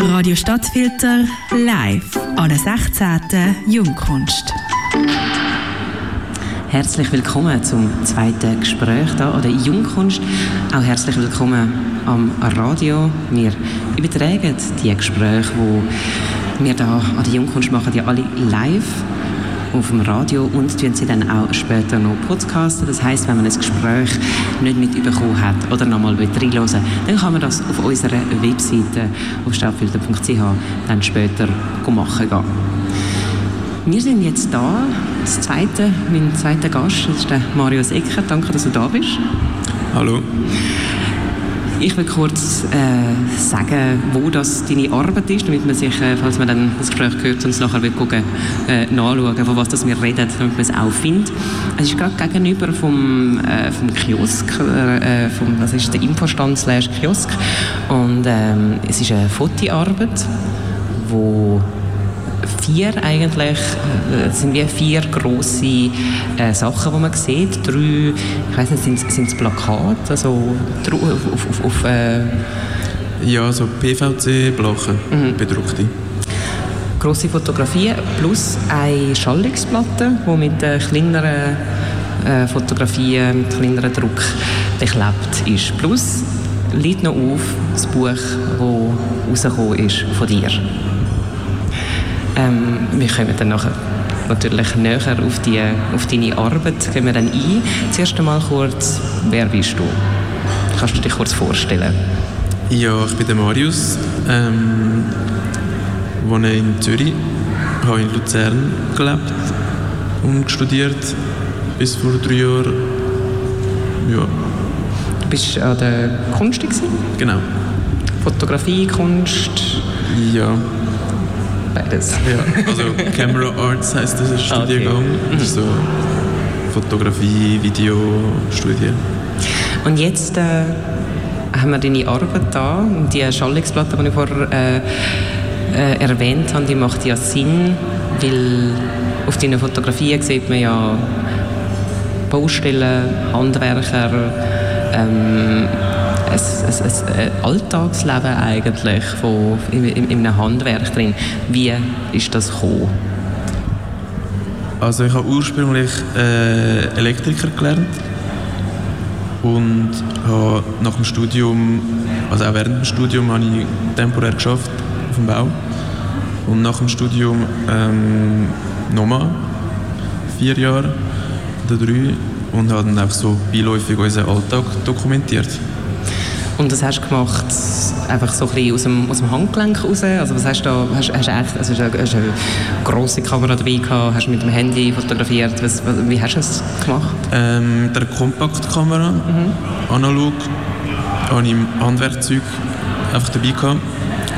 Radio Stadtfilter live an der 16. Jungkunst. Herzlich willkommen zum zweiten Gespräch hier an der Jungkunst. Auch herzlich willkommen am Radio. Wir übertragen die Gespräche, die wir hier an der Jungkunst machen, ja alle live auf dem Radio und tun sie dann auch später noch podcasten. Das heißt, wenn man ein Gespräch nicht mitbekommen hat oder nochmal reinhören dann kann man das auf unserer Webseite auf stadtfilter.ch dann später machen gehen. Wir sind jetzt da, das zweite, mein zweiter Gast, ist der Marius Ecker. Danke, dass du da bist. Hallo. Ich will kurz äh, sagen, wo das deine Arbeit ist, damit man sich, äh, falls man dann das Gespräch hört und es nachher will gucken, äh, nachschauen, von was das wir reden, damit man es auch findet. Es ist gerade gegenüber vom, äh, vom Kiosk, äh, vom, das ist der Infostand slash Kiosk und ähm, es ist eine Fotoarbeit, wo vier eigentlich, äh, sind wie vier grosse äh, Sachen, die man sieht. Drei, ich weiß nicht, sind, sind es Plakate, also auf, auf, auf äh Ja, so PVC-Blachen, mhm. bedruckte. Grosse Fotografien plus eine Schallungsplatte, die mit äh, kleineren äh, Fotografien, mit kleineren Druck beklebt ist. Plus liegt noch auf das Buch, das rausgekommen ist von dir. Ähm, wir kommen dann nachher natürlich näher auf, die, auf deine Arbeit gehen wir dann ein. Zuerst einmal kurz, wer bist du? Kannst du dich kurz vorstellen? Ja, ich bin der Marius, ähm, wohne in Zürich, habe in Luzern gelebt und studiert bis vor drei Jahren. Ja. Du bist an der Kunst? Genau. Fotografie, Kunst? Ja, beides. Ja, also Camera Arts heißt das Studiengang. Okay. Ist so Fotografie, Videostudie. Und jetzt äh, haben wir deine Arbeit da, die Schallungsplatte, die ich vorher äh, äh, erwähnt habe, die macht ja Sinn, weil auf deinen Fotografien sieht man ja Baustellen, Handwerker, ähm, ein, ein, ein Alltagsleben eigentlich von, in, in, in einem Handwerk drin. Wie ist das gekommen? Also ich habe ursprünglich äh, Elektriker gelernt und habe nach dem Studium, also auch während dem Studium, habe ich temporär geschafft auf dem Bau und nach dem Studium ähm, nochmal vier Jahre oder drei und habe dann auch so beiläufig unseren Alltag dokumentiert. Und das hast du gemacht einfach so ein bisschen aus dem, aus dem Handgelenk raus? Also was hast du da, hast, hast, echt, also hast, hast eine grosse Kamera dabei gehabt, hast du mit dem Handy fotografiert, was, wie hast du das gemacht? Ähm, mit der Kompaktkamera, mhm. analog, habe ich im Handwerkzeug einfach dabei gehabt.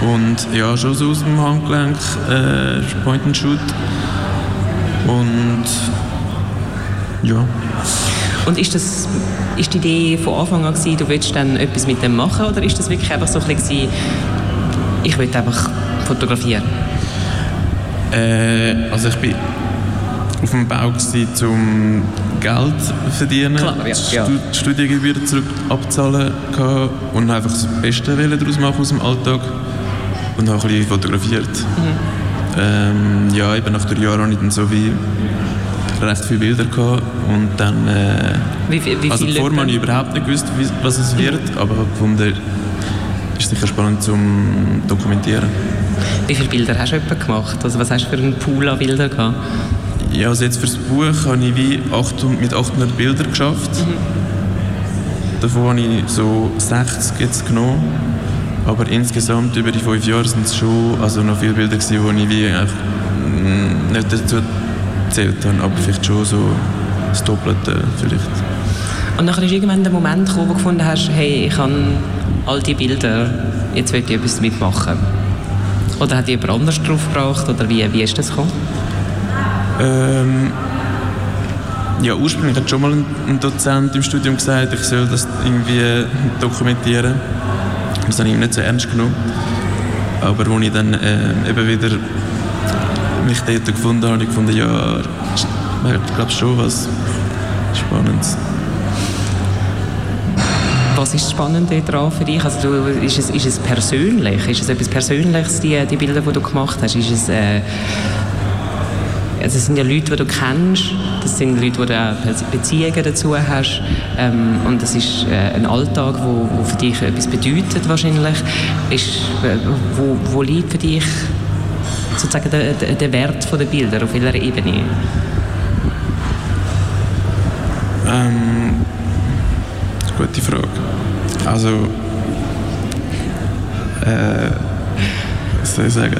Und ja, schon so aus dem Handgelenk, äh, Point and Shoot. Und ja. Und ist, das, ist die Idee von Anfang an gewesen, du willst dann etwas mit dem machen oder ist das wirklich einfach so ein bisschen, ich will einfach fotografieren? Äh, also ich bin auf dem Bau gewesen, um Geld zu verdienen, Klar, ja, ja. Studiengebühren zurück abzahlen und einfach das Beste daraus machen aus dem Alltag und auch ein bisschen fotografiert. Mhm. Ähm, ja, eben nach drei Jahren habe ich dann so wie recht viele Bilder gehabt und dann äh, wie, wie, wie also vorher habe ich überhaupt nicht gewusst, wie, was es wird, aber gefunden, ist sicher spannend zum dokumentieren. Wie viele Bilder hast du etwa gemacht? Also was hast du für einen Pool an Bildern gehabt? Ja, also jetzt fürs Buch habe ich wie 800, mit 800 Bildern geschafft. Mhm. Davon habe ich so 60 jetzt genommen. Aber insgesamt über die fünf Jahre sind es schon also noch viele Bilder gewesen, wo ich wie mm, nicht dazu gezählt habe, aber vielleicht schon so das Doppelte vielleicht. Und dann ist irgendwann der Moment gekommen, wo du gefunden hast, hey, ich habe all die Bilder, jetzt will ich etwas damit machen. Oder hat jemand anders drauf gebracht, oder wie, wie ist das gekommen? Ähm, ja, ursprünglich hat schon mal ein, Dozent im Studium gesagt, ich soll das irgendwie dokumentieren. Das habe ich nicht so ernst genommen. Aber als ich dann äh, eben wieder mich dort gefunden habe, ich gefunden, ja, ich glaube schon was Spannendes. Was ist das Spannende daran für dich? Also du, ist, es, ist es persönlich? Ist es etwas Persönliches, die, die Bilder, die du gemacht hast? Ist es, äh, also es sind ja Leute, die du kennst, das sind Leute, die du auch Beziehungen dazu hast ähm, und das ist äh, ein Alltag, wo für dich etwas bedeutet wahrscheinlich. Ist, äh, wo, wo liegt für dich sozusagen der, der, Wert der Bilder, auf welcher Ebene? Ähm, gute Frage. Also, äh, was soll ich sagen?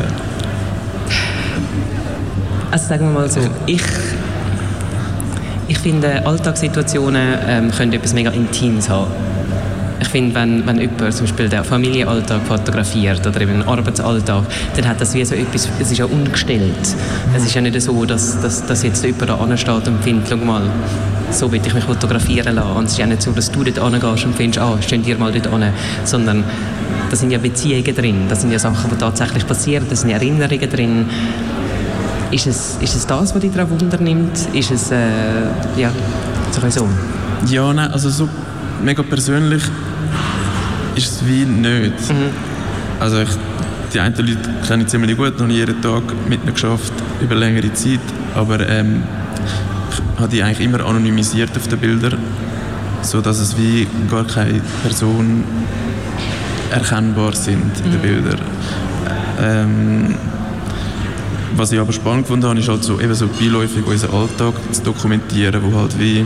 Also sagen wir mal so, ich, ich finde, Alltagssituationen ähm, können etwas mega Intimes haben. Ich finde, wenn, wenn jemand zum Beispiel den Familienalltag fotografiert oder eben den Arbeitsalltag, dann hat das wie so etwas, es ist ja ungestellt. Es ist ja nicht so, dass, dass, dass jetzt jemand da ansteht und findet, schau mal, so will ich mich fotografieren lassen. Und es ist ja nicht so, dass du dort angehst und findest, ah, stehen dir mal dort an, sondern da sind ja Beziehungen drin, da sind ja Sachen, die tatsächlich passieren, da sind Erinnerungen drin. Ist es, ist es das, was dich daran Wunder nimmt? Ist es, äh, ja, so? Ja, nein, also so mega persönlich ist es wie nicht. Mhm. Also ich, die einen Leute kenne ich ziemlich gut, ich jeden Tag mit ihnen geschafft, über längere Zeit, aber ähm, ich habe die eigentlich immer anonymisiert auf den Bildern, so dass es wie gar keine Person erkennbar sind in den mhm. Bildern. Ähm, was ich aber spannend gefunden habe, ist halt so, eben so beiläufig unseren Alltag zu dokumentieren, wo halt wie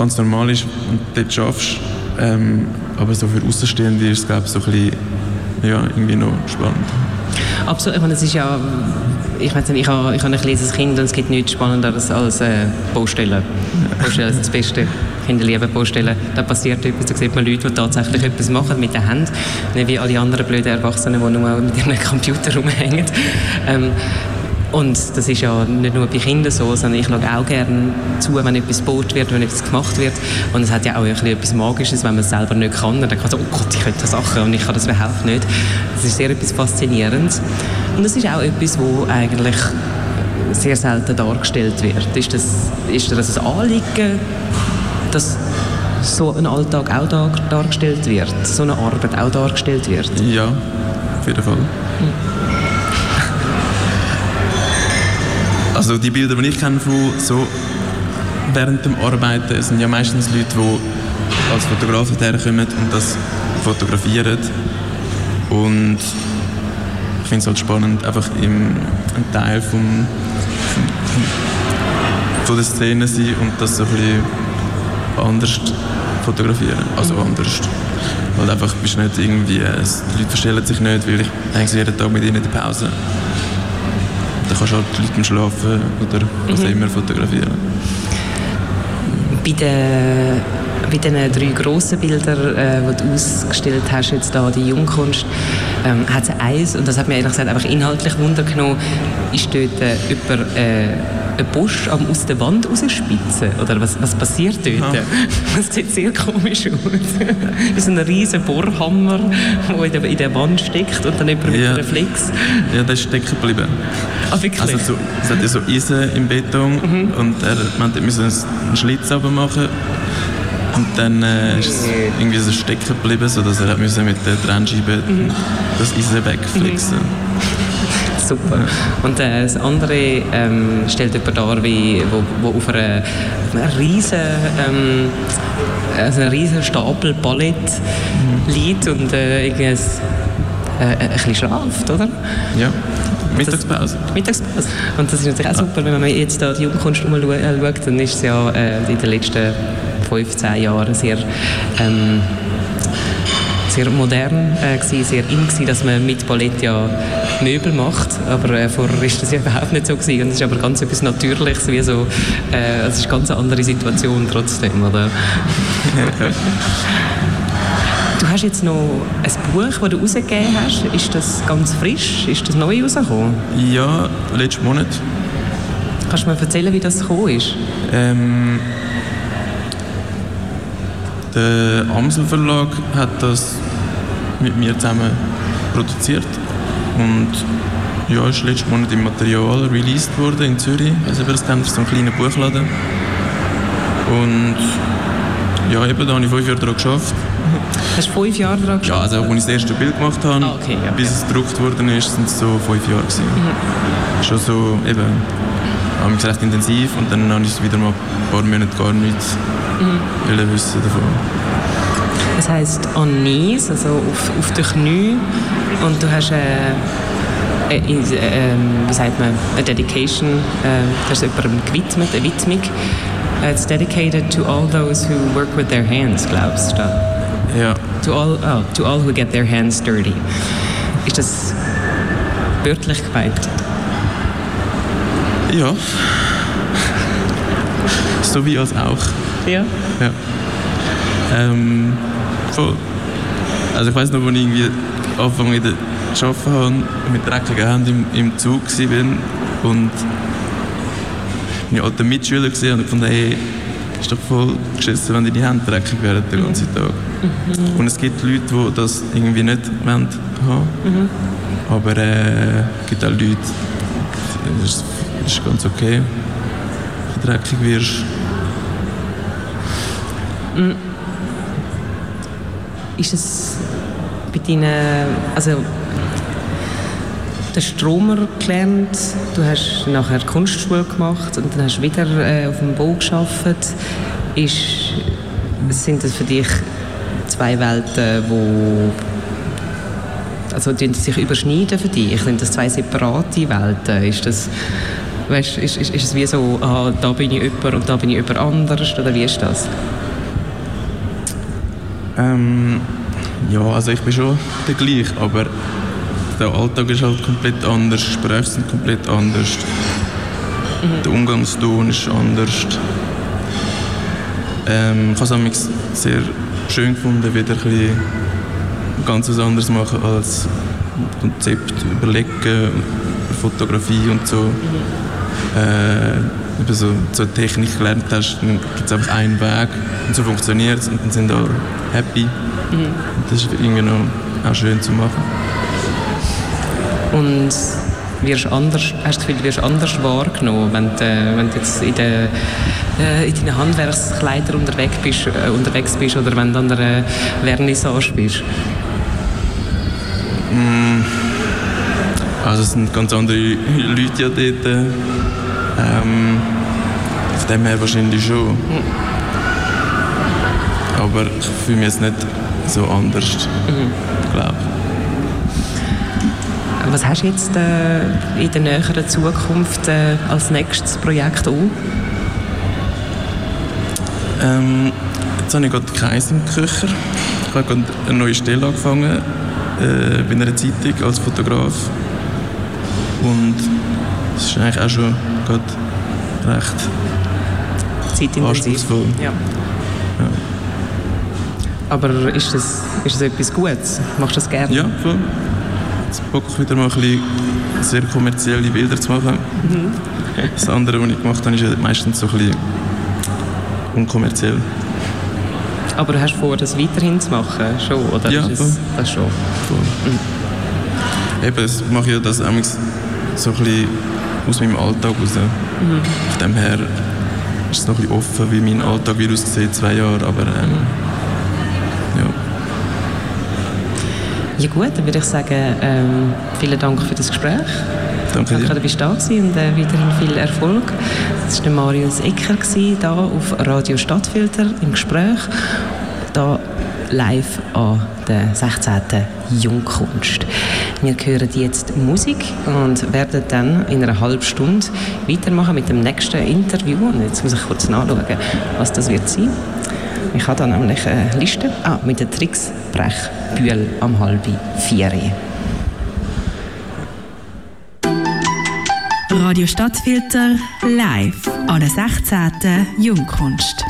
ganz normal ist und dort schaffst. Ähm, aber so für Außenstehende ist es, glaube ich, so ein bisschen, ja, irgendwie noch spannend. Absolut, ich meine, es ist ja, ich meine, ich habe, ich habe ein kleines Kind und es gibt nichts Spannenderes als äh, Baustellen. Baustellen sind das Beste. Kinder lieben Baustellen. Da passiert etwas, da sieht man Leute, die tatsächlich etwas machen mit den Händen, nicht wie alle anderen blöden Erwachsenen, die nur mit ihrem Computer rumhängen. Ähm, und das ist ja nicht nur bei Kindern so, sondern ich schaue auch gerne zu, wenn etwas gebaut wird, wenn etwas gemacht wird. Und es hat ja auch etwas Magisches, wenn man es selber nicht kann. Dann kann man so, oh Gott, ich könnte das Sachen und ich kann das überhaupt nicht. Das ist sehr etwas Faszinierendes. Und das ist auch etwas, wo eigentlich sehr selten dargestellt wird. Ist das, ist das ein Anliegen, dass so ein Alltag auch dar dargestellt wird, so eine Arbeit auch dargestellt wird? Ja, auf jeden Fall. Hm. Also die Bilder, die ich kenne von so während dem Arbeiten, sind ja meistens Leute, die als Fotografen herkommen und das fotografieren. Und ich finde es halt spannend, einfach im, ein Teil vom, vom, von der Szene sein und das so ein bisschen anders fotografieren. Also mhm. anders. Weil einfach bist nicht irgendwie, die Leute verstellen sich nicht, weil ich eigentlich jeden Tag mit ihnen in der Pause dann kannst du halt die Leute beim Schlafen oder was mhm. immer fotografieren. Bei den, bei den drei grossen Bildern, äh, die du ausgestellt hast, jetzt da, die Jungkunst, ähm, hat es eins, und das hat mir ehrlich gesagt einfach inhaltlich Wunder genommen, ist dort äh, über äh, einen Busch am aus der Wand rausspitzen? Oder was, was passiert dort? Ja. Das sieht sehr komisch aus. das ist ein riesiger Bohrhammer, der in der, in der Wand steckt und dann mit ja. einem Flex. Ja, der ist stecken geblieben. Ah, wirklich? Also so, es hat ja so Eisen im Beton mhm. und er, man musste einen Schlitz machen und dann äh, ist es irgendwie so stecken geblieben, sodass er mit der Trennscheibe mhm. das Eisen wegflexen mhm super. Und äh, das andere ähm, stellt jemand dar, wie, wo, wo auf einer, einer riesen, ähm, also einen riesen Stapel Ballett mhm. liegt und äh, irgendwie ein, äh, ein bisschen schlaft, oder? Ja. Mittagspause. Mittagspause. Und das ist natürlich auch super, wenn man jetzt da die Jugendkunst umschaut, äh, dann ist es ja äh, in den letzten 15 Jahren sehr ähm, sehr modern äh, gewesen, sehr in gewesen, dass man mit Ballett ja Möbel macht, aber äh, vorher war das ja überhaupt nicht so gewesen. und es ist aber ganz etwas Natürliches, wie so, äh, es ist eine ganz andere Situation trotzdem, oder? Du hast jetzt noch ein Buch, das du rausgegeben hast. Ist das ganz frisch? Ist das neu rausgekommen? Ja, letzten Monat. Kannst du mir erzählen, wie das gekommen ist? Ähm, der Amsel Verlag hat das mit mir zusammen produziert und ja, ist letzten Monat im Material released worden in Zürich. Also wir das so einen kleinen Buchladen. Und ja, eben, da habe ich fünf Jahre daran geschafft. Hast du fünf Jahre daran geschafft? Ja, also als ich das erste Bild gemacht habe, ah, okay, ja, bis es gedruckt worden ist, sind es so fünf Jahre gewesen. Mhm. Schon so, eben, habe ich recht intensiv und dann habe ich wieder mal ein paar Monate gar nichts mhm. wissen davon. Das heisst an Knees, also auf, auf den Knien und du hast äh, äh, äh, wie sagt man, eine Dedication, äh, das ist jemandem gewidmet, eine Widmung. It's dedicated to all those who work with their hands, glaubst du? Ja. To all, oh, to all who get their hands dirty. Ist das wörtlich gemeint? Ja. so wie als auch. Ja. Ja. Ähm, voll. Also ich weiß noch, als ich irgendwie Anfang wieder arbeiten habe, mit dreckigen Händen im, im Zug war und meine alten Mitschüler gesehen und fand, hey, ist doch voll geschissen, wenn die Hände dreckig werden den ganzen Tag. Mhm. Und es gibt Leute, die das irgendwie nicht wollen haben. Mhm. Aber äh, es gibt auch Leute, das ist, das ist ganz okay, wenn du dreckig wirst. Mhm. Ist es bei deinen, also den Stromer gelernt, du hast nachher Kunstschule gemacht und dann hast du wieder äh, auf dem Bau gearbeitet. Ist, sind das für dich zwei Welten, wo also die sich überschneiden für dich? Sind das zwei separate Welten? Ist das weißt, ist, ist, ist es wie so, ah, da bin ich jemand und da bin ich jemand anders oder wie ist das? Ähm, ja, also ich bin schon der gleiche, aber der Alltag ist halt komplett anders, die Gespräche sind komplett anders, mhm. der Umgangston ist anders. Ähm, ich habe es sehr schön gefunden, wieder ein ganz was anderes machen als Konzept überlegen, Fotografie und so. Mhm. Äh, so, so Technik gelernt hast, dann gibt es einfach einen Weg und so funktioniert es und dann sind alle happy. Mhm. Das ist irgendwie noch auch schön zu machen und wirst anders, hast das Gefühl, du wirst anders wahrgenommen, wenn du, wenn du jetzt in, de, äh, in deinen Handwerkskleidern unterwegs bist, äh, unterwegs bist oder wenn du an einer Vernissage bist? Mm. Also es sind ganz andere Leute ja dort. Ähm, von dem her wahrscheinlich schon. Mhm. Aber ich fühle mich jetzt nicht so anders, mhm. glaube was hast du jetzt äh, in der näheren Zukunft äh, als nächstes Projekt auch? Ähm, jetzt habe ich gerade Kreis im Köcher. Ich habe gerade eine neue Stelle angefangen äh, bei einer Zeitung als Fotograf. Und das ist eigentlich auch schon gerade recht zeitintensiv. Ja. ja. Aber ist das, ist das etwas Gutes? Machst du das gerne? Ja, voll jetzt Bock wieder mal ein bisschen sehr kommerzielle Bilder zu machen. Mhm. Das andere, was ich gemacht habe, ist meistens so ein bisschen unkommerziell. Aber hast du vor, das weiterhin zu machen? Schon, oder? Ja, ist es, das schon. Mhm. Eben, das mache ich das so ein bisschen aus meinem Alltag raus. Mhm. Von dem her ist es noch ein bisschen offen, wie mein Alltag wie aussieht, zwei Jahre, aber ähm, Ja gut, dann würde ich sagen, ähm, vielen Dank für das Gespräch. Danke dir. Danke, dass du da warst und äh, weiterhin viel Erfolg. Das war Marius Ecker hier auf Radio Stadtfilter im Gespräch. Da live an der 16. Jungkunst. Wir hören jetzt Musik und werden dann in einer halben Stunde weitermachen mit dem nächsten Interview. Und jetzt muss ich kurz nachschauen, was das wird sein. Ich habe da nämlich eine Liste ah, mit den Tricks Brechbühl am halben vier. Radio Stadtfilter live an der 16. Jungkunst.